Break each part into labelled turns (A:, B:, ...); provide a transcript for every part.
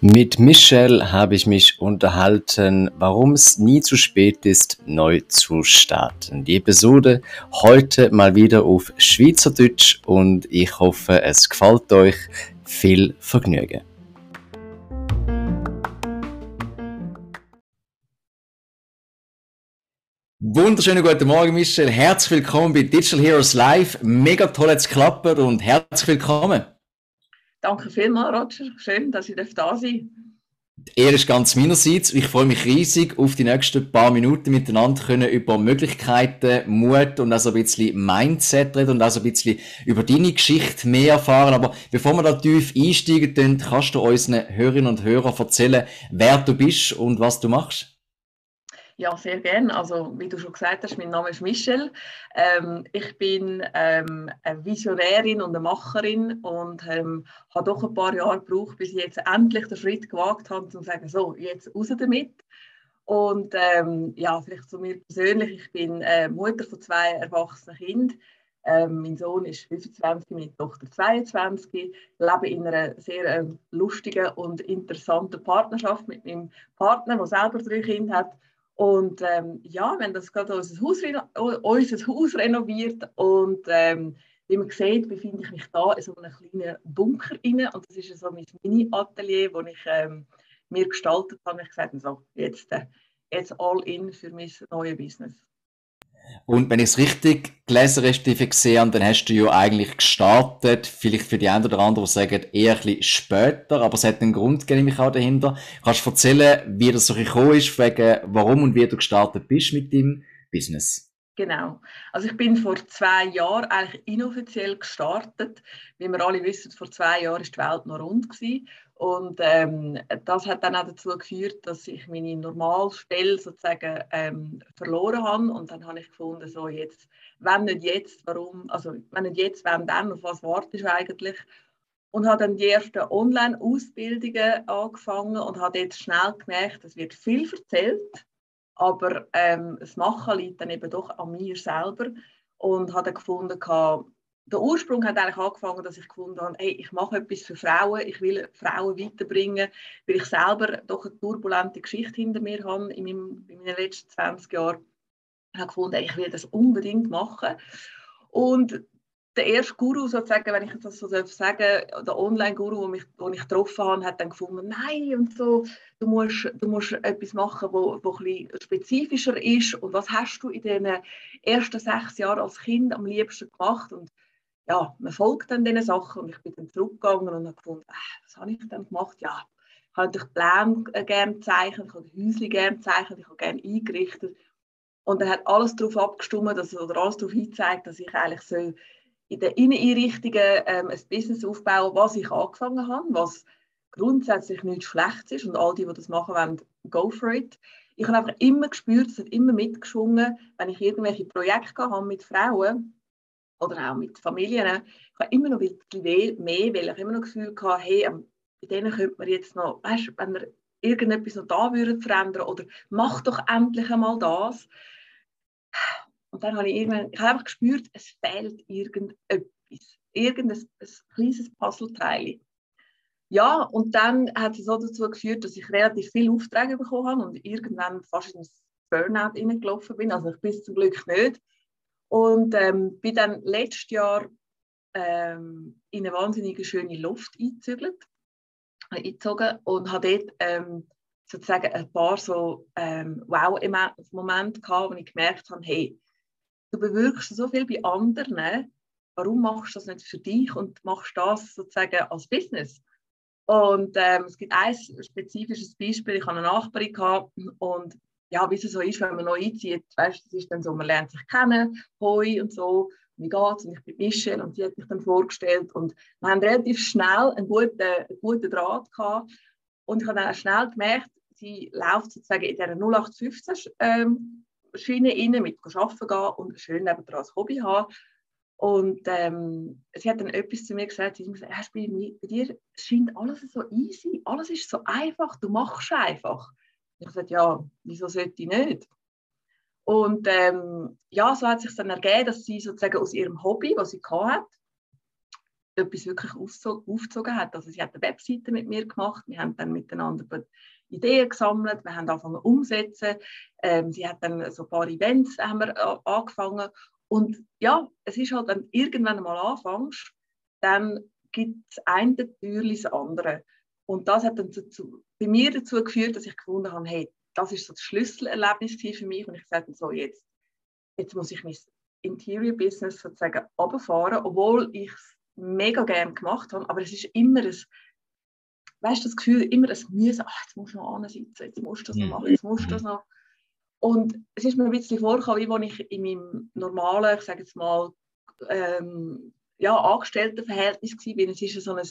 A: Mit Michelle habe ich mich unterhalten, warum es nie zu spät ist, neu zu starten. Die Episode heute mal wieder auf Schweizerdeutsch und ich hoffe, es gefällt euch. Viel Vergnügen. Wunderschönen guten Morgen, Michelle. Herzlich willkommen bei Digital Heroes Live. Mega toll hat es geklappt und herzlich willkommen.
B: Danke vielmals, Roger. Schön, dass ich da sein
A: Er ist ganz meinerseits. Ich freue mich riesig auf die nächsten paar Minuten miteinander können über Möglichkeiten, Mut und also ein bisschen Mindset reden und also ein bisschen über deine Geschichte mehr erfahren. Aber bevor wir da tief einsteigen, kannst du unseren Hörerinnen und Hörern erzählen, wer du bist und was du machst?
B: Ja, sehr gerne. Also, wie du schon gesagt hast, mein Name ist Michelle. Ähm, ich bin ähm, eine Visionärin und eine Macherin und ähm, habe doch ein paar Jahre gebraucht, bis ich jetzt endlich den Schritt gewagt habe, um zu sagen, so, jetzt raus damit. Und ähm, ja, vielleicht zu mir persönlich. Ich bin äh, Mutter von zwei erwachsenen Kindern. Ähm, mein Sohn ist 25, meine Tochter 22. Ich lebe in einer sehr äh, lustigen und interessanten Partnerschaft mit meinem Partner, der selber drei Kinder hat. Und ähm, ja, wir haben das gerade unser Haus, unser Haus renoviert und ähm, wie man sieht, befinde ich mich da in so einem kleinen Bunker rein und das ist so mein Mini-Atelier, das ich ähm, mir gestaltet habe. Ich gesagt so, jetzt, äh, jetzt all in für mein neues Business.
A: Und wenn ich es richtig gelesen respektive gesehen habe, dann hast du ja eigentlich gestartet, vielleicht für die einen oder anderen, die sagen, eher ein bisschen später, aber es hat einen Grund gegeben, auch dahinter. Kannst du erzählen, wie das so gekommen ist, wegen warum und wie du gestartet bist mit deinem Business?
B: Genau. Also ich bin vor zwei Jahren eigentlich inoffiziell gestartet. Wie wir alle wissen, vor zwei Jahren ist die Welt noch rund gewesen. Und ähm, das hat dann auch dazu geführt, dass ich meine Normalstelle sozusagen ähm, verloren habe. Und dann habe ich gefunden, so jetzt, wenn nicht jetzt, warum, also wenn nicht jetzt, wenn dann, auf was wartest du eigentlich? Und habe dann die ersten Online-Ausbildungen angefangen und habe jetzt schnell gemerkt, es wird viel erzählt, aber ähm, das Machen liegt dann eben doch an mir selber. Und habe dann gefunden, der Ursprung hat eigentlich angefangen, dass ich gefunden habe, hey, ich mache etwas für Frauen, ich will Frauen weiterbringen, weil ich selber doch eine turbulente Geschichte hinter mir habe in, meinem, in meinen letzten 20 Jahren. Ich habe gefunden, ich will das unbedingt machen. Und der erste Guru, sozusagen, wenn ich das so sagen darf, der Online-Guru, den ich, den ich getroffen habe, hat dann gefunden, nein, und so, du musst, du musst etwas machen, wo, wo ein spezifischer ist. Und was hast du in den ersten sechs Jahren als Kind am liebsten gemacht? Und ja, man folgt dann diesen Sachen und ich bin dann zurückgegangen und habe gefunden, äh, was habe ich dann gemacht? Ja, ich habe natürlich Pläne gerne gezeichnet, ich habe Häuschen gerne gezeichnet, ich habe gerne eingerichtet und dann hat alles darauf abgestimmt, dass, oder alles darauf hingezeigt, dass ich eigentlich so in den Inneneinrichtungen ähm, ein Business aufbauen, was ich angefangen habe, was grundsätzlich nichts Schlechtes ist und all die, die das machen wollen, go for it. Ich habe einfach immer gespürt, es hat immer mitgeschwungen, wenn ich irgendwelche Projekte habe mit Frauen, oder auch mit Familien. Ich habe immer noch ein bisschen mehr, weil ich immer noch das Gefühl hatte, hey, bei denen könnte man jetzt noch, weißt, wenn wir irgendetwas noch da würden verändern oder mach doch endlich einmal das. Und dann habe ich irgendwann, ich habe einfach gespürt, es fehlt irgendetwas, irgendein ein kleines Puzzleteil. Ja, und dann hat es so dazu geführt, dass ich relativ viele Aufträge bekommen habe und irgendwann fast in ein Burnout reingelaufen bin. Also ich bin zum Glück nicht. Und ähm, bin dann letztes Jahr ähm, in eine wahnsinnig schöne Luft eingezügelt, eingezogen und habe dort ähm, sozusagen ein paar so ähm, Wow-Momente gehabt, wo ich gemerkt habe, hey, du bewirkst so viel bei anderen, warum machst du das nicht für dich und machst das sozusagen als Business? Und ähm, es gibt ein spezifisches Beispiel, ich hatte eine Nachbarin gehabt und ja, wie es so ist, wenn man neu einzieht, weißt, das ist dann so, man lernt sich kennen, hoi und so, wie geht's? Und ich bin Michelle und sie hat mich dann vorgestellt und wir haben relativ schnell einen guten, einen guten Draht gehabt und ich habe dann auch schnell gemerkt, sie läuft sozusagen in dieser 0815 ähm, Schiene rein, mit arbeiten gehen und schön nebenan als Hobby haben. Und ähm, sie hat dann etwas zu mir gesagt, sie hat gesagt, bei dir scheint alles so easy, alles ist so einfach, du machst einfach. Ich sagte, ja, wieso sollte ich nicht? Und ähm, ja, so hat es sich dann ergeben, dass sie sozusagen aus ihrem Hobby, was sie hatte, etwas wirklich aufgezogen hat. Also sie hat eine Webseite mit mir gemacht, wir haben dann miteinander Ideen gesammelt, wir haben angefangen umsetzen. Ähm, sie hat dann so ein paar Events haben wir angefangen und ja, es ist halt, wenn du irgendwann mal anfängst, dann gibt es ein Türchen das andere. Und das hat dann dazu, bei mir dazu geführt, dass ich gefunden habe, hey, das ist so das Schlüsselerlebnis für mich und ich sagte so, jetzt, jetzt muss ich mein Interior Business sozusagen runterfahren, obwohl ich es mega gerne gemacht habe, aber es ist immer ein, weißt du, das Gefühl, immer ein Müssen, ach, jetzt musst du noch ansitzen, jetzt musst du das noch mhm. machen, jetzt musst du das noch. Und es ist mir ein bisschen vorgekommen, wie wenn ich in meinem normalen, ich sage jetzt mal, ähm, ja, Angestelltenverhältnis war. Es ist so ein,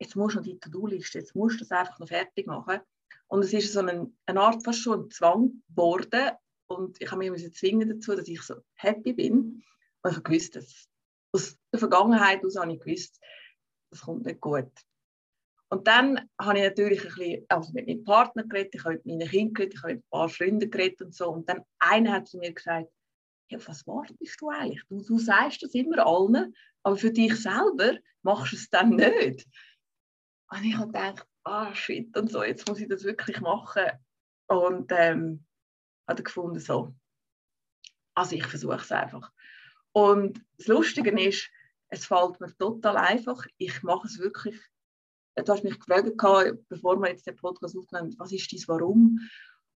B: jetzt musst du noch die To-Do-Liste, jetzt musst du das einfach noch fertig machen. Und es ist so eine, eine Art fast schon Zwang geworden. Und ich habe mich zwingen dazu, dass ich so happy bin. Und ich habe gewusst, dass aus der Vergangenheit aus habe ich gewusst, das kommt nicht gut. Und dann habe ich natürlich ein bisschen also mit meinem Partner geredet, ich habe mit meinen Kindern geredet, ich habe mit ein paar Freunden geredet und so. Und dann einer hat zu mir gesagt, ja, was wartest du eigentlich? Du, du sagst das immer allen, aber für dich selber machst du es dann nicht. Und ich habe gedacht, ah shit und so, jetzt muss ich das wirklich machen. Und ähm, habe gefunden, so, also ich versuche es einfach. Und das Lustige ist, es fällt mir total einfach. Ich mache es wirklich. Du hast mich gefragt, bevor wir jetzt den Podcast aufnehmen, was ist dein Warum?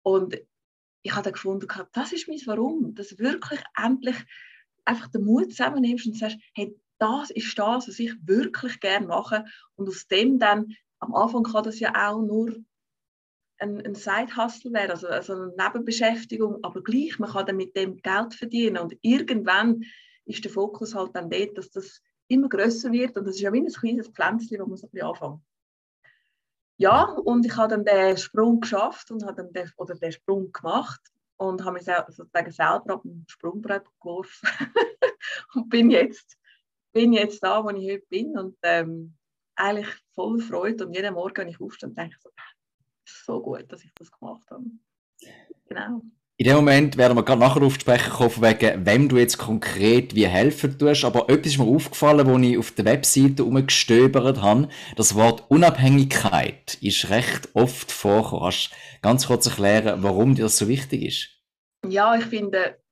B: Und ich habe dann gefunden, das ist mein Warum, dass du wirklich endlich einfach den Mut zusammennimmst und sagst, hey, das ist das, was ich wirklich gerne mache. Und aus dem dann, am Anfang kann das ja auch nur ein, ein Side-Hustle werden, also, also eine Nebenbeschäftigung, aber gleich, man kann dann mit dem Geld verdienen und irgendwann ist der Fokus halt dann dort, dass das immer größer wird und das ist ja wie ein kleines Pflänzchen, wo man so ein. Ja, und ich habe dann den Sprung geschafft und habe dann den, oder den Sprung gemacht und habe mich sozusagen selber auf dem Sprungbrett geworfen und bin jetzt, bin jetzt da, wo ich heute bin und ähm, eigentlich voll Freude und jeden Morgen, wenn ich aufstehe, denke ich so, so gut, dass ich das gemacht habe. Genau.
A: In dem Moment werden wir gerade nachher auf Sprechen kommen, wegen wem du jetzt konkret wie helfen tust. Aber etwas ist mir aufgefallen, als ich auf der Webseite umgestöbert habe. Das Wort Unabhängigkeit ist recht oft vorgekommen. Kannst ganz kurz erklären, warum dir das so wichtig ist?
B: Ja, ich finde,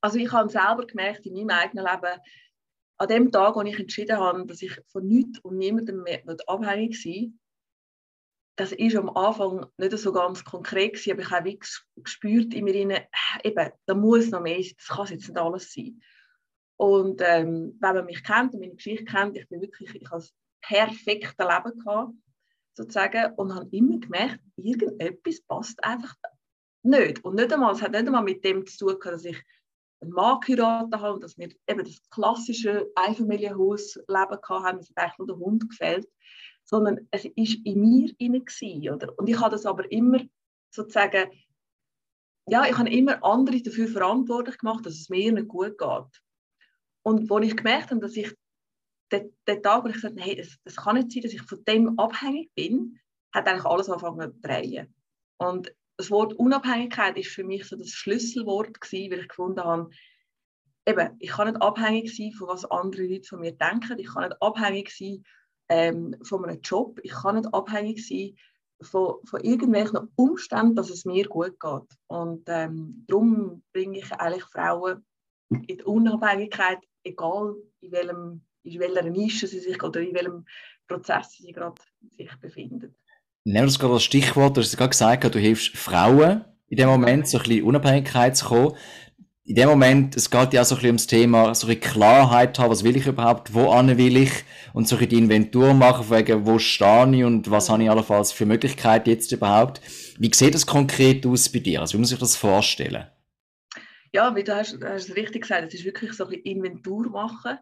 B: also ich habe selber gemerkt in meinem eigenen Leben, an dem Tag, wo ich entschieden habe, dass ich von nichts und niemandem mehr abhängig sein das ist am Anfang nicht so ganz konkret gewesen, aber ich habe gespürt in mir eben, da muss noch mehr sein, das kann jetzt nicht alles sein. Und ähm, wenn man mich kennt und meine Geschichte kennt, ich bin wirklich, ich habe das perfekte Leben gehabt, sozusagen, und habe immer gemerkt, irgendetwas passt einfach nicht. Und nicht einmal, es hat nicht einmal mit dem zu tun, dass ich einen Mann geheiratet habe und dass wir eben das klassische Einfamilienhausleben hatten, es hat eigentlich nur der Hund gefällt, sondern es war in mir inne oder? Und ich habe das aber immer sozusagen, ja, ich habe immer andere dafür verantwortlich gemacht, dass es mir nicht gut geht. Und als ich gemerkt habe, dass ich den, den Tag, wo ich gesagt habe, hey, das, das kann nicht sein, dass ich von dem abhängig bin, hat eigentlich alles angefangen zu drehen. Und das Wort Unabhängigkeit ist für mich so das Schlüsselwort gewesen, weil ich gefunden habe, eben, ich kann nicht abhängig sein von was andere Leute von mir denken, ich kann nicht abhängig sein ähm, von einem Job. Ich kann nicht abhängig sein von, von irgendwelchen Umständen, dass es mir gut geht. Und ähm, darum bringe ich eigentlich Frauen in die Unabhängigkeit, egal in, welchem, in welcher Nische sie sich oder in welchem Prozess sie gerade sich befinden.
A: Nehmen wir das gerade als Stichwort, du hast gerade gesagt, du hilfst Frauen in dem Moment so ein bisschen Unabhängigkeit zu kommen in dem Moment, es geht ja auch so ein bisschen ums Thema, so eine Klarheit haben, was will ich überhaupt, wo will ich und so ein die Inventur machen, wegen wo stehe ich und was habe ich allenfalls für Möglichkeiten jetzt überhaupt. Wie sieht das konkret aus bei dir? Also wie muss ich das vorstellen?
B: Ja, wie du hast, hast es richtig gesagt, es ist wirklich so ein bisschen Inventur machen.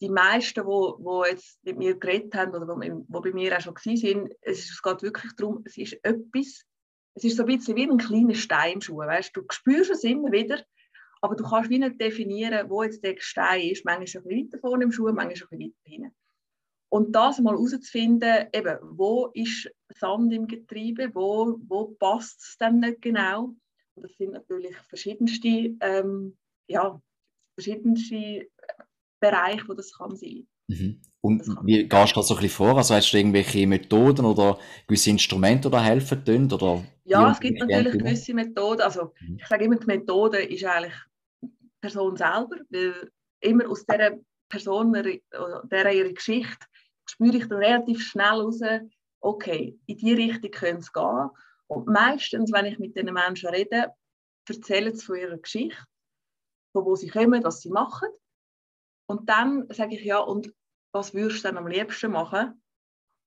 B: Die meisten, wo, wo jetzt mit mir geredet haben oder wo, bei mir auch schon waren, es, es geht wirklich darum, es ist etwas, es ist so ein bisschen wie ein kleiner Steinschuh, weißt du, spürst es immer wieder, aber du kannst wie nicht definieren, wo jetzt der Stein ist. Manchmal ist ein weiter vorne im Schuh, manchmal ist ein bisschen weiter hinten. Und das mal herauszufinden, eben, wo ist Sand im Getriebe, wo, wo passt es dann nicht genau. das sind natürlich verschiedenste, ähm, ja, verschiedenste Bereiche, wo das kann sein.
A: Mhm. Und wie gehst du da so ein bisschen vor? Also hast du irgendwelche Methoden oder gewisse Instrumente, die da helfen können? Oder
B: ja, es gibt natürlich gewisse Methoden. Also mhm. ich sage immer, die Methode ist eigentlich die Person selber, weil immer aus dieser Person, der ihre Geschichte, spüre ich dann relativ schnell raus, okay, in die Richtung können es gehen. Und meistens, wenn ich mit diesen Menschen rede, erzählen sie von ihrer Geschichte, von wo sie kommen, was sie machen. Und dann sage ich, ja, und was würdest du dann am liebsten machen?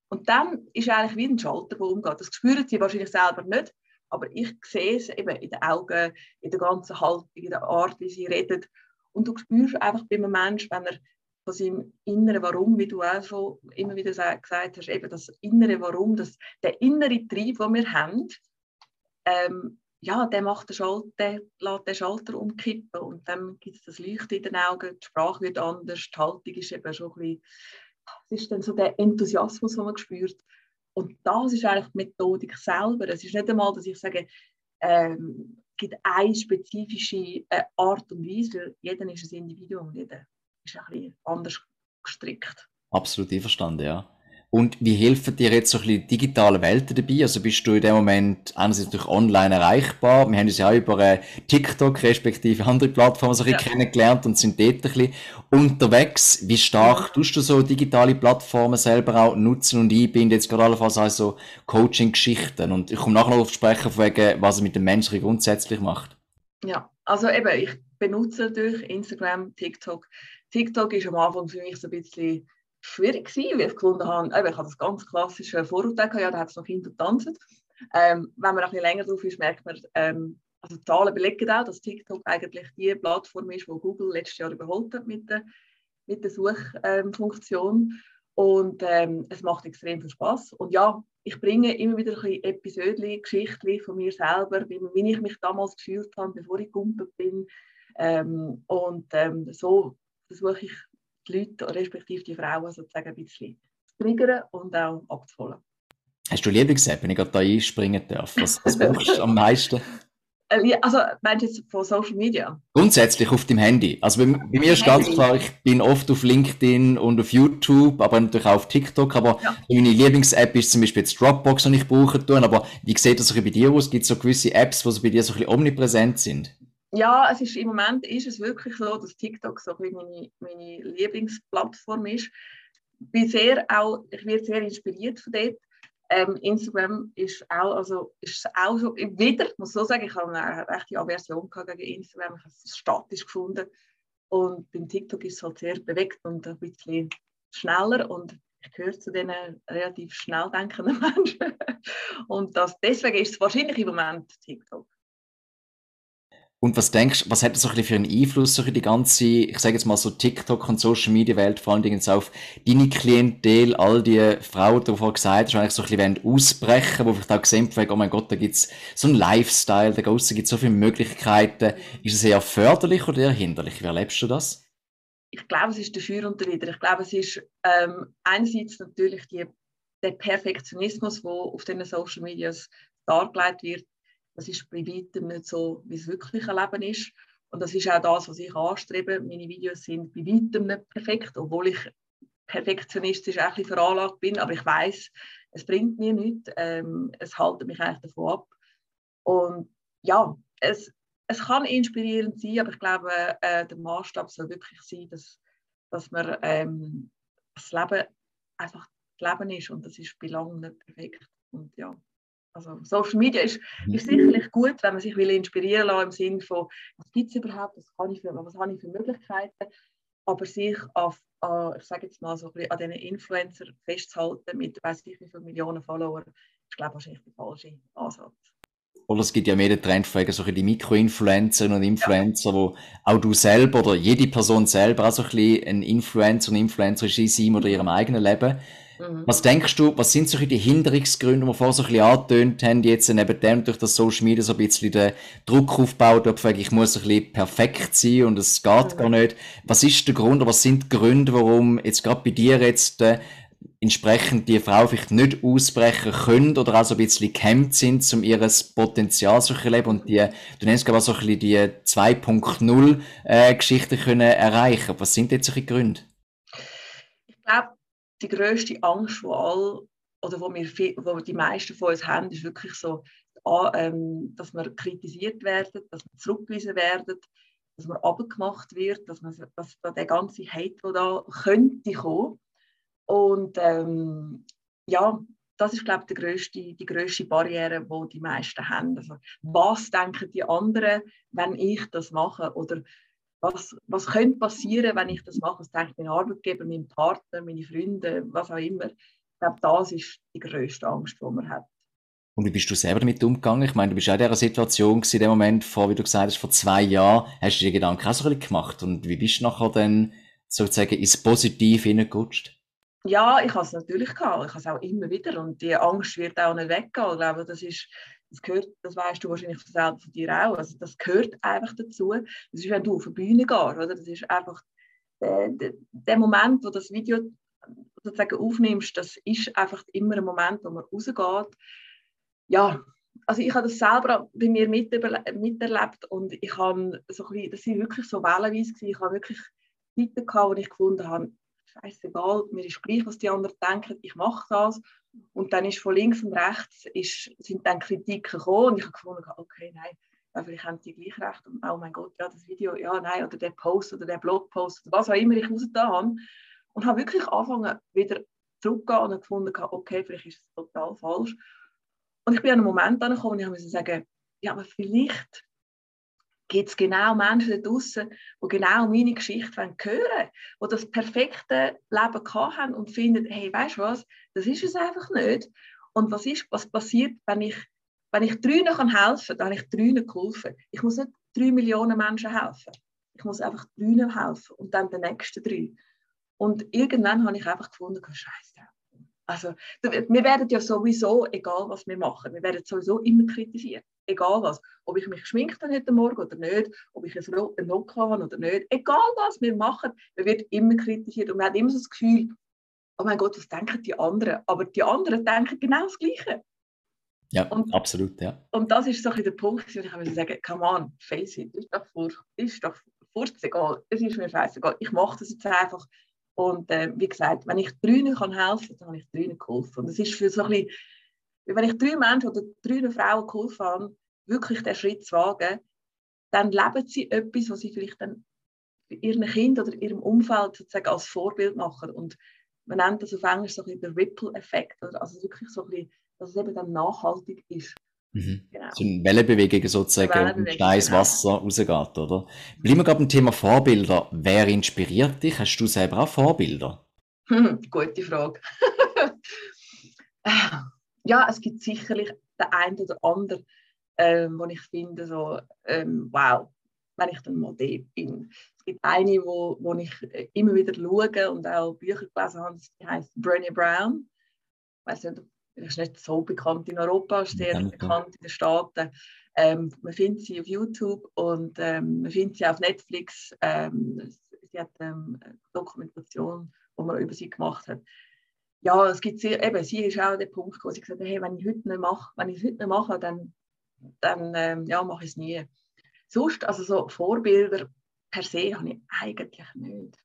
B: Und dann ist eigentlich wie ein Schalter, der umgeht. Das spüren sie wahrscheinlich selber nicht, aber ich sehe es eben in den Augen, in der ganzen Haltung, in der Art, wie sie reden. Und du spürst einfach bei einem Menschen, wenn er von seinem inneren Warum, wie du auch schon immer wieder gesagt hast, eben das innere Warum, das, der innere Trieb, den wir haben, ähm, ja, der macht den Schalter, lässt den Schalter umkippen und dann gibt es das Leuchten in den Augen, die Sprache wird anders, die Haltung ist eben schon ein bisschen, es ist dann so der Enthusiasmus, den man spürt. Und das ist eigentlich die Methodik selber. Es ist nicht einmal, dass ich sage, ähm, es gibt eine spezifische äh, Art und Weise, weil jeder ist ein Individuum, jeder ist ein bisschen anders gestrickt.
A: Absolut einverstanden, ja. Und wie helfen dir jetzt so ein bisschen digitale Welten dabei? Also bist du in dem Moment einerseits durch online erreichbar? Wir haben uns ja auch über äh, TikTok respektive andere Plattformen so ein bisschen ja. kennengelernt und sind dort ein bisschen unterwegs. Wie stark tust du so digitale Plattformen selber auch nutzen und einbinden? Jetzt gerade allenfalls auch so Coaching-Geschichten. Und ich komme nachher noch auf sprechen, wegen, was es mit dem Menschen grundsätzlich macht.
B: Ja, also eben, ich benutze durch Instagram, TikTok. TikTok ist am Anfang für mich so ein bisschen schwierig gewesen, weil ich gefunden habe, ich habe das ganz klassische Vorurteil gehabt, ja, da hat es noch Kinder tanzen. Ähm, wenn man ein bisschen länger drauf ist, merkt man, ähm, also die Zahlen belegen auch, dass TikTok eigentlich die Plattform ist, die Google letztes Jahr überholt hat mit der, mit der Suchfunktion. Und ähm, es macht extrem viel Spaß. Und ja, ich bringe immer wieder ein bisschen Episoden, Geschichten von mir selber, wie, ich mich damals gefühlt habe, bevor ich gegumpelt bin. Ähm, und ähm, so versuche ich die Leute, respektive die Frauen, sozusagen ein bisschen zu triggern und auch abzuholen.
A: Hast du Lieblings-App, wenn ich gerade da einspringen darf? Was, was brauchst du am meisten?
B: Äh, also, meinst du jetzt von Social Media?
A: Grundsätzlich auf dem Handy. Also bei, bei mir ist ganz klar, ich bin oft auf LinkedIn und auf YouTube, aber natürlich auch auf TikTok. Aber ja. meine Lieblings-App ist zum Beispiel jetzt Dropbox, die ich brauche. Tun. Aber wie sieht das bei dir aus? Gibt es so gewisse Apps, die so bei dir so ein bisschen omnipräsent sind?
B: Ja, es ist, im Moment ist es wirklich so, dass TikTok so meine, meine Lieblingsplattform ist. Bin sehr auch, ich werde sehr inspiriert von dort. Ähm, Instagram ist auch, also ist auch so, wieder, muss so sagen, ich habe eine rechte Aversion gegen Instagram, ich habe es statisch gefunden. Und beim TikTok ist es halt sehr bewegt und ein bisschen schneller und ich gehöre zu diesen relativ schnell denkenden Menschen. Und das, deswegen ist es wahrscheinlich im Moment TikTok.
A: Und was denkst was hat das so ein bisschen für einen Einfluss auf die ganze, ich sage jetzt mal so TikTok und Social Media Welt, vor allen Dingen auf deine Klientel, all die Frauen, die du vorhin gesagt hast, eigentlich so ein bisschen ausbrechen wo vielleicht auch gesehen haben, oh mein Gott, da gibt's so einen Lifestyle, da gibt es so viele Möglichkeiten. Ist es eher förderlich oder eher hinderlich? Wie erlebst du das?
B: Ich glaube, es ist der Schür und der Wider. Ich glaube, es ist ähm, einerseits natürlich die, der Perfektionismus, der auf den Social Medias dargelegt wird, das ist bei weitem nicht so, wie es wirklich ein Leben ist. Und das ist auch das, was ich anstrebe. Meine Videos sind bei weitem nicht perfekt, obwohl ich perfektionistisch ein bisschen veranlagt bin. Aber ich weiß, es bringt mir nichts. Ähm, es hält mich eigentlich davon ab. Und ja, es, es kann inspirierend sein, aber ich glaube, äh, der Maßstab soll wirklich sein, dass, dass man ähm, das Leben einfach das Leben ist und das ist bei langem nicht perfekt. Und ja. Also Social Media ist, mhm. ist sicherlich gut, wenn man sich will inspirieren will im Sinne von, was gibt es überhaupt, was, kann ich für, was habe ich für Möglichkeiten, aber sich auf, äh, ich sage jetzt mal so ein bisschen an diesen Influencer festzuhalten mit, weiß ich wie viele Millionen Followern, ist glaube ich wahrscheinlich der falsche Ansatz.
A: Oder es gibt ja mehr den Trend von so die Mikroinfluencerinnen und Influencer, ja. wo auch du selber oder jede Person selber auch so ein bisschen ein Influencer und Influencer ist in seinem oder ihrem eigenen Leben. Mhm. Was denkst du, was sind so die Hinderungsgründe, die wir vorher so ein bisschen angetönt haben, jetzt neben dem durch das Social Media so ein bisschen den Druck aufbaut, ob ich muss ein bisschen perfekt sein und es geht mhm. gar nicht. Was ist der Grund oder was sind die Gründe, warum jetzt gerade bei dir jetzt äh, entsprechend die Frau vielleicht nicht ausbrechen können oder auch so ein bisschen gehemmt sind, um ihr Potenzial zu erleben und die, du nennst ich so ein bisschen die 2.0 äh, Geschichte können erreichen. Was sind jetzt solche Gründe?
B: Ich glaube, die größte Angst, wo all oder wo wir, wo die meisten von uns haben, ist wirklich so, ähm, dass wir kritisiert werden, dass wir zurückgewiesen werden, dass man abgemacht wird, dass, man, dass da der ganze Hate, der da könnte kommen. Und ähm, ja, das ist, glaube ich, die grösste, die grösste Barriere, die die meisten haben. Also, was denken die anderen, wenn ich das mache? Oder was, was könnte passieren, wenn ich das mache? Was denkt mein Arbeitgeber, mein Partner, meine Freunde, was auch immer? Ich glaube, das ist die grösste Angst, die man hat.
A: Und wie bist du selber damit umgegangen? Ich meine, du bist auch in dieser Situation gewesen, in dem Moment, vor, wie du gesagt hast, vor zwei Jahren, hast du dir Gedanken auch so ein bisschen gemacht. Und wie bist du nachher dann sozusagen ins Positive hineingerutscht?
B: Ja, ich habe es natürlich gehabt. Ich habe es auch immer wieder. Und die Angst wird auch nicht weggehen. Ich glaube, das ist, das gehört, das weißt du wahrscheinlich selber von dir auch. Also das gehört einfach dazu. Das ist, wenn du auf die Bühne gehst, oder? Das ist einfach der, der, der Moment, wo das Video sozusagen aufnimmst, das ist einfach immer ein Moment, wo man rausgeht ja, also ich habe das selber bei mir miterlebt und ich habe so ein bisschen, das sind wirklich so wellenweise. Ich habe wirklich Zeiten gehabt, wo ich gefunden habe, scheißegal, mir ist gleich, was die anderen denken, ich mache das. Und dann ist von links und rechts ist, sind dann Kritiken gekommen und ich habe gefunden, okay, nein, ja, vielleicht haben die gleich recht. Und, oh mein Gott, ja, das Video, ja, nein, oder der Post oder der Blogpost oder was auch immer ich rausgetan habe. Und habe wirklich angefangen, wieder zurückzugehen und gefunden, okay, vielleicht ist es total falsch. Und ich bin an einen Moment angekommen, wo ich musste sagen, ja, aber vielleicht gibt es genau Menschen da draußen, die genau meine Geschichte hören wollen, die das perfekte Leben haben und finden, hey, weißt du was, das ist es einfach nicht. Und was, ist, was passiert, wenn ich, wenn ich drei helfen kann, dann habe ich drei geholfen. Ich muss nicht drei Millionen Menschen helfen. Ich muss einfach drei helfen und dann den nächsten drei. Und irgendwann habe ich einfach gefunden, Scheiße, also, wir werden ja sowieso, egal was wir machen, wir werden sowieso immer kritisiert. Egal was. Ob ich mich geschminkt habe heute Morgen oder nicht, ob ich einen Look habe oder nicht. Egal was wir machen, wir werden immer kritisiert. Und man hat immer so das Gefühl, oh mein Gott, was denken die anderen? Aber die anderen denken genau das Gleiche.
A: Ja, und, absolut, ja.
B: Und das ist so ein der Punkt, wo ich sagen sagen come on, face it, ist doch, furcht, ist doch egal, es ist mir scheißegal, ich mache das jetzt einfach und äh, wie gesagt, wenn ich drinnen kann helfen kann, dann habe ich drinnen geholfen. Und das ist für so ein bisschen, wenn ich drei Menschen oder drei Frauen geholfen habe, wirklich den Schritt zu wagen, dann leben sie etwas, was sie vielleicht dann ihren Kind oder ihrem Umfeld sozusagen als Vorbild machen. Und man nennt das auf Englisch so ein bisschen der Ripple-Effekt, also wirklich so ein bisschen, dass es eben dann nachhaltig ist.
A: Mhm. Genau. So eine Wellenbewegung sozusagen, Wellenbewegung, um ins genau. Wasser rausgeht, oder? Bleiben wir gerade beim Thema Vorbilder. Wer inspiriert dich? Hast du selber auch Vorbilder?
B: Hm, gute Frage. ja, es gibt sicherlich den einen oder anderen, ähm, wo ich finde, so, ähm, wow, wenn ich dann mal dort bin. Es gibt eine, wo, wo ich immer wieder schaue und auch Bücher gelesen habe, die heißt Brené Brown. Ich weiß nicht, ist nicht so bekannt in Europa, ist sehr Danke. bekannt in den Staaten. Ähm, man findet sie auf YouTube und ähm, man findet sie auf Netflix. Ähm, sie hat ähm, eine Dokumentation, die man über sie gemacht hat. Ja, es gibt sehr, eben, sie ist auch der Punkt, wo sie gesagt hat, hey, wenn ich heute nicht mache, wenn ich es heute nicht mache, dann, dann ähm, ja, mache ich es nie. Sonst, also so Vorbilder per se habe ich eigentlich nicht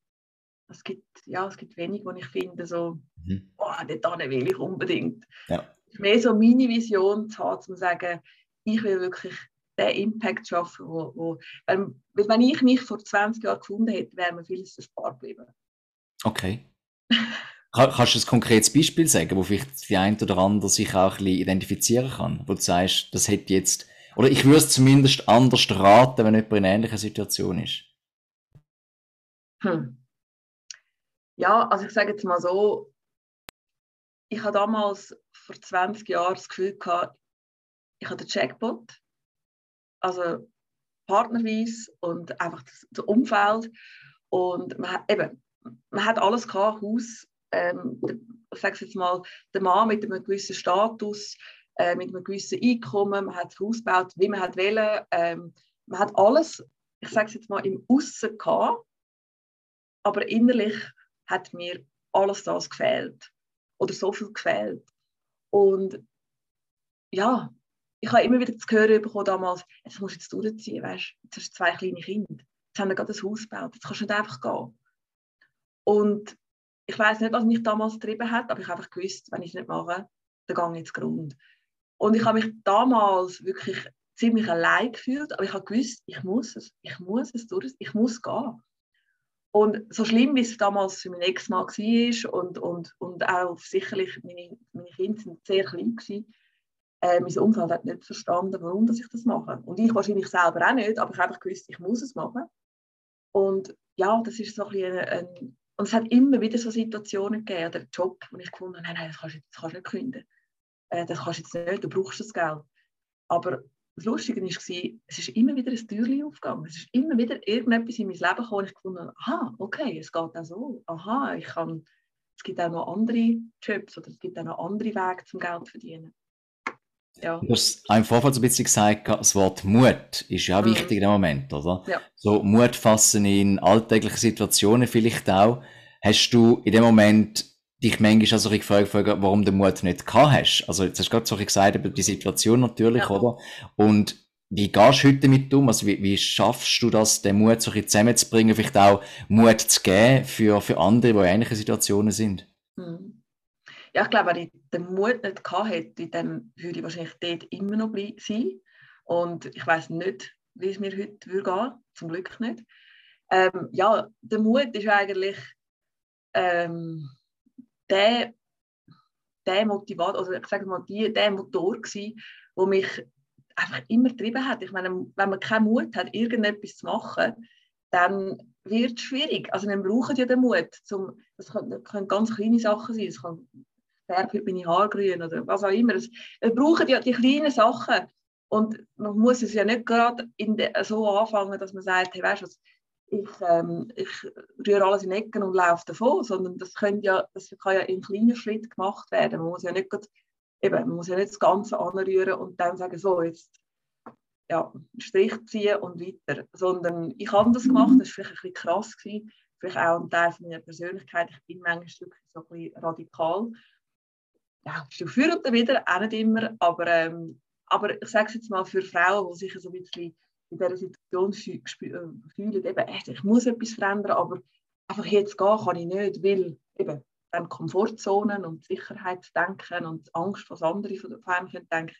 B: es gibt, ja, es gibt wenig, wo ich finde, so, mhm. oh, dort will ich unbedingt. Ja. Mehr so meine Vision zu haben, zu sagen, ich will wirklich den Impact schaffen, wo, wo weil, wenn ich mich vor 20 Jahren gefunden hätte, wäre mir vieles erspart geblieben.
A: Okay. Kannst du ein konkretes Beispiel sagen, wo vielleicht die ein oder andere sich auch ein bisschen identifizieren kann? Wo du sagst, das hätte jetzt, oder ich würde es zumindest anders raten, wenn jemand in einer ähnlichen Situation ist.
B: Hm. Ja, also ich sage jetzt mal so, ich habe damals vor 20 Jahren das Gefühl gehabt, ich habe den Jackpot, also partnerweise und einfach das, das Umfeld und man hat, eben, man hat alles gehabt, Haus, ähm, ich sage jetzt mal, der Mann mit einem gewissen Status, äh, mit einem gewissen Einkommen, man hat das Haus gebaut, wie man hat wollen, ähm, man hat alles, ich sage jetzt mal, im Aussen gehabt, aber innerlich hat mir alles das gefehlt. oder so viel gefehlt. Und ja, ich habe immer wieder das Gehör bekommen damals, jetzt musst du jetzt durchziehen, weißt du, jetzt hast du zwei kleine Kinder, jetzt haben wir gerade ein Haus gebaut, jetzt kannst du nicht einfach gehen. Und ich weiß nicht, was mich damals getrieben hat, aber ich habe einfach gewusst, wenn ich es nicht mache, dann gehe ich ins Grund. Und ich habe mich damals wirklich ziemlich allein gefühlt, aber ich habe gewusst, ich muss es, ich muss es durch, ich muss gehen. Und so schlimm, wie es damals für meinen Ex-Mann war und, und, und auch sicherlich, meine, meine Kinder sind sehr klein gewesen, äh, mein Umfeld hat nicht verstanden, warum dass ich das mache. Und ich wahrscheinlich selber auch nicht, aber ich habe einfach gewusst, ich muss es machen. Und ja, das ist so ein bisschen ein, ein und es hat immer wieder so Situationen gegeben, oder Job, wo ich gefunden habe, nein, nein, das kannst du, das kannst du nicht kündigen. Äh, das kannst du jetzt nicht, du brauchst das Geld. Aber das Lustige war, es ist immer wieder ein Türchen aufgegangen. Es ist immer wieder irgendetwas in mein Leben gekommen, und ich gefunden habe, aha, okay, es geht auch so. Aha, ich kann, es gibt auch noch andere Jobs oder es gibt auch noch andere Wege zum Geld zu verdienen.
A: Ja. Du hast im Vorfall so ein bisschen gesagt, das Wort Mut ist ja mhm. wichtig im Moment, oder? Ja. So Mut fassen in alltäglichen Situationen vielleicht auch. Hast du in dem Moment dich manchmal auch so gefragt, warum du den Mut nicht gehabt hast? Also jetzt hast du gerade so gesagt, über die Situation natürlich, ja. oder? Und wie gehst du heute damit um? Also wie, wie schaffst du das, den Mut so zusammenzubringen, vielleicht auch Mut zu geben für, für andere, die in ähnlichen Situationen sind? Mhm
B: ja, ich glaube, wenn ich den Mut nicht gehabt hätte, dann würde ich wahrscheinlich dort immer noch sein. Und ich weiß nicht, wie es mir heute würde gehen zum Glück nicht. Ähm, ja, der Mut ist eigentlich ähm, der, der Motivator, also ich sage mal, die, der Motor der mich einfach immer getrieben hat. Ich meine, wenn man keinen Mut hat, irgendetwas zu machen, dann wird es schwierig. Also wir brauchen ja den Mut. Zum, das können, können ganz kleine Sachen sein. Es kann färbe meine Haare grün oder was auch immer. Es, wir brauchen ja die kleinen Sachen und man muss es ja nicht gerade so anfangen, dass man sagt, hey, weißt du ich, ähm, ich rühre alles in Ecken und laufe davon, sondern das, ja, das kann ja in kleinen Schritten gemacht werden. Man muss ja nicht, grad, eben, man muss ja nicht das Ganze anrühren und dann sagen, so, jetzt ja, Strich ziehen und weiter. Sondern ich habe das gemacht, das war vielleicht ein bisschen krass, gewesen, vielleicht auch ein Teil meiner Persönlichkeit. Ich bin manchmal so ein bisschen radikal ja, für und wieder, auch nicht immer, aber, ähm, aber ich sage es jetzt mal für Frauen, die sich so ein bisschen in dieser Situation äh, fühlen, eben, ich muss etwas verändern, aber einfach jetzt gehen kann ich nicht, weil eben dann Komfortzonen und Sicherheitsdenken und Angst, was andere von einem denken,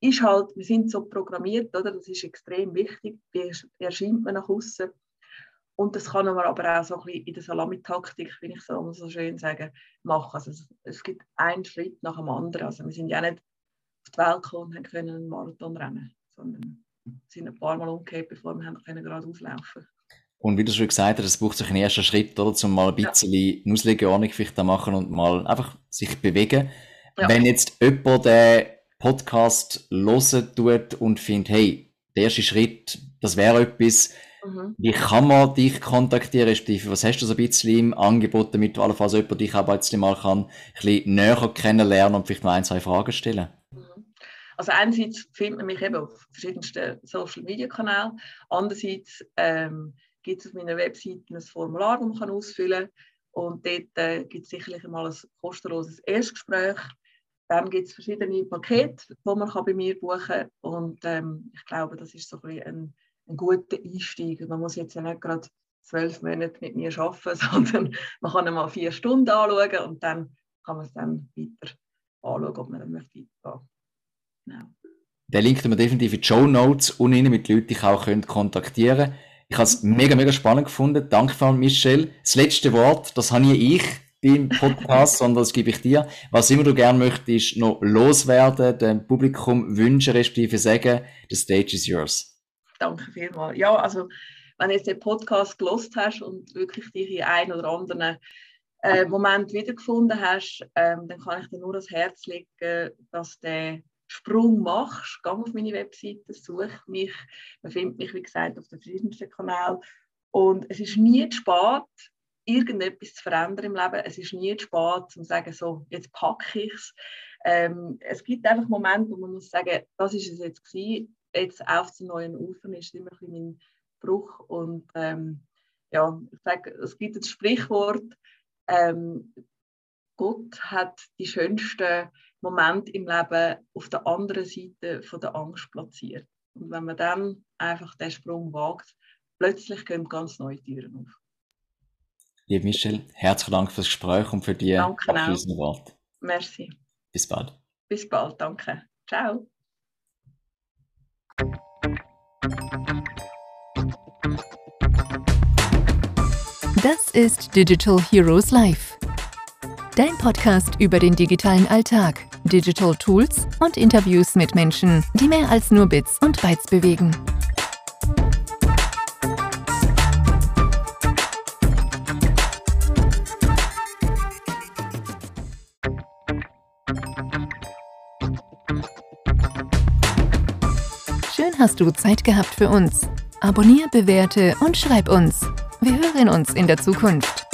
B: ist halt, wir sind so programmiert, oder? das ist extrem wichtig, wie erscheint man nach außen und das kann man aber auch so ein bisschen in der Salamitaktik, wie ich so, so schön sage, machen. Also es, es, gibt einen Schritt nach dem anderen. Also wir sind ja nicht auf die Welt gekommen und haben können einen Marathon rennen, sondern sind ein paar Mal umgekehrt, bevor wir haben können gerade auslaufen
A: und wie du schon gesagt hast, es braucht sich einen ersten Schritt, oder, um mal ein bisschen ja. Auslegeordnung vielleicht machen und mal einfach sich bewegen. Ja. Wenn jetzt jemand den Podcast hören tut und findet, hey, der erste Schritt, das wäre etwas, Mhm. Wie kann man dich kontaktieren, respektive was hast du so ein bisschen im Angebot, damit du allenfalls jemand dich aber jetzt mal kann, ein bisschen näher kennenlernen und vielleicht noch ein, zwei Fragen stellen?
B: Mhm. Also einerseits findet man mich eben auf verschiedensten Social Media Kanälen, andererseits ähm, gibt es auf meiner Webseite ein Formular, das man kann ausfüllen kann und dort äh, gibt es sicherlich mal ein kostenloses Erstgespräch. Dann gibt es verschiedene Pakete, die man kann bei mir buchen kann und ähm, ich glaube, das ist so ein bisschen ein ein guter Einstieg. Man muss jetzt ja nicht gerade zwölf Monate mit mir arbeiten, sondern man kann mal vier Stunden anschauen und dann kann man es dann weiter anschauen, ob man dann möchte weitergehen
A: genau. Den Link tun wir definitiv in die Show Notes und Ihnen mit Leuten, die ich auch könnt kontaktieren Ich habe es mega, mega spannend gefunden. Danke, Frau Michelle. Das letzte Wort, das habe nie ich beim Podcast, sondern das gebe ich dir. Was immer du gerne möchtest, noch loswerden, dem Publikum wünschen, respektive sagen, the stage is yours.
B: Danke vielmals. Ja, also wenn du jetzt den Podcast gelost hast und wirklich dich in einen oder anderen äh, Moment wiedergefunden hast, ähm, dann kann ich dir nur das Herz legen, dass du Sprung machst. Geh auf meine Webseite, such mich. Man findet mich, wie gesagt, auf den verschiedensten Kanälen. Und es ist nie zu spät, irgendetwas zu verändern im Leben. Es ist nie zu spät, um zu sagen, so, jetzt packe ich es. Ähm, es gibt einfach Momente, wo man muss sagen, das ist es jetzt gewesen jetzt auf zu neuen Ufern ist immer ein mein Bruch. Und ähm, ja, ich sage, es gibt das Sprichwort, ähm, Gott hat die schönsten Momente im Leben auf der anderen Seite von der Angst platziert. Und wenn man dann einfach den Sprung wagt, plötzlich gehen ganz neue Türen auf.
A: Liebe Michelle, herzlichen Dank fürs Gespräch und für die
B: abschließenden Worte. Merci.
A: Bis bald.
B: Bis bald, danke. Ciao.
C: Das ist Digital Heroes Live. Dein Podcast über den digitalen Alltag, Digital Tools und Interviews mit Menschen, die mehr als nur Bits und Bytes bewegen. Hast du Zeit gehabt für uns. Abonnier, bewerte und schreib uns. Wir hören uns in der Zukunft.